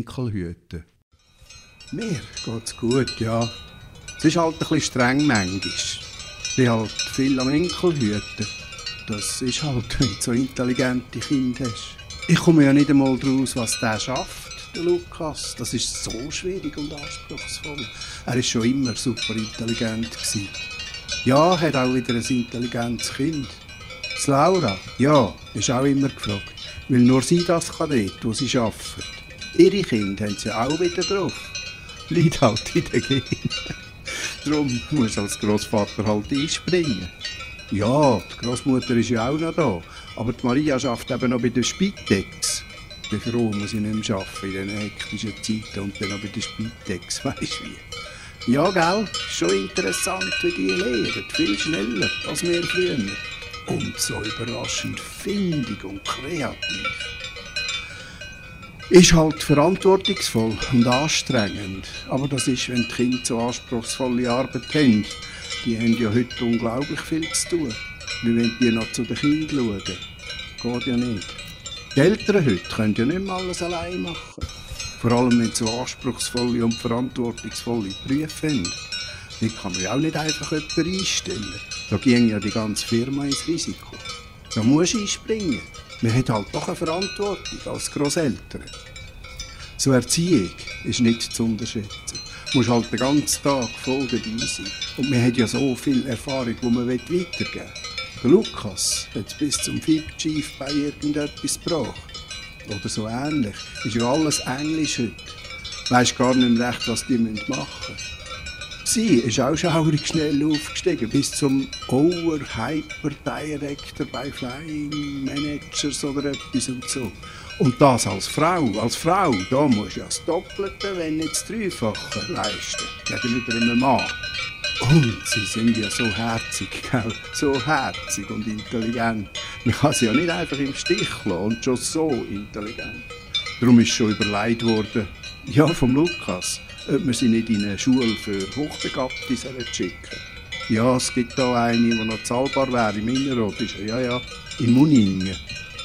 Enkel hüten. Mir geht's gut, ja. Es ist halt ein bisschen streng manchmal. Ich bin halt viel am Enkel hüten. Das ist halt, wenn du so intelligente Kinder hast. Ich komme ja nicht einmal draus, was der schafft, der Lukas. Das ist so schwierig und anspruchsvoll. Er ist schon immer super intelligent gewesen. Ja, hat auch wieder ein intelligentes Kind. Das Laura, ja, ist auch immer gefragt. Weil nur sie das kann dort, wo sie arbeitet. Ihre Kinder haben sie auch wieder drauf. Liegt halt in den Genen. Darum muss als Großvater halt einspringen. Ja, die Großmutter ist ja auch noch da. Aber die Maria arbeitet eben noch bei der Spitex. Ich bin froh, muss ich nicht mehr arbeiten in diesen hektischen Zeiten und dann noch bei der Spitex, weisst du wie. Ja, gell, schon interessant, wie die lehren. Viel schneller als wir früher. Und so überraschend findig und kreativ. Ist halt verantwortungsvoll und anstrengend. Aber das ist, wenn die Kinder so anspruchsvolle Arbeit haben. Die haben ja heute unglaublich viel zu tun. Wie wenn die noch zu den Kindern schauen. Geht ja nicht. Die Eltern heute können ja nicht mehr alles allein machen. Vor allem, wenn sie so anspruchsvolle und verantwortungsvolle Berufe haben. Die kann man ja auch nicht einfach jemanden einstellen. Da ging ja die ganze Firma ins Risiko. Da muss ich einspringen. Man hat halt doch eine Verantwortung als Grosseltern. So Erziehung ist nicht zu unterschätzen. Du musst halt den ganzen Tag voll dabei sein. Und man hat ja so viel Erfahrung, die man weitergeben will. Der Lukas hat bis zum Chief bei irgendetwas gebracht. Oder so ähnlich. Ist ja alles Englisch heute. Weisst gar nicht recht, was die machen müssen. Sie ist auch schaurig schnell aufgestiegen, bis zum Over Hyper Director bei Flying Managers oder etwas und so. Und das als Frau, als Frau, da muss ja das Doppelte, wenn nicht das Dreifache leisten, gegenüber einem Mann. Und sie sind ja so herzig, gell? so herzig und intelligent. Man kann sie ja nicht einfach im Stich lassen und schon so intelligent. Darum ist schon überlegt worden, ja, vom Lukas, ob man sie nicht in eine Schule für Hochbegabte schicken Ja, es gibt da eine, die noch zahlbar wäre, im Innerrot ist ja, ja, in Muningen.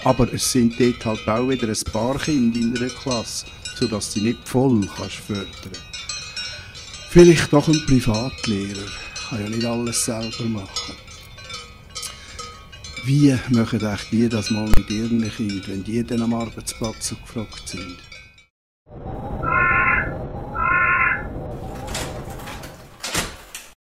Aber es sind dort halt auch wieder ein paar Kinder in einer Klasse, sodass sie nicht voll kannst fördern Vielleicht doch ein Privatlehrer. Kann ja nicht alles selber machen. Wie machen euch die das mal mit ihren Kindern, wenn die dann am Arbeitsplatz so gefragt sind?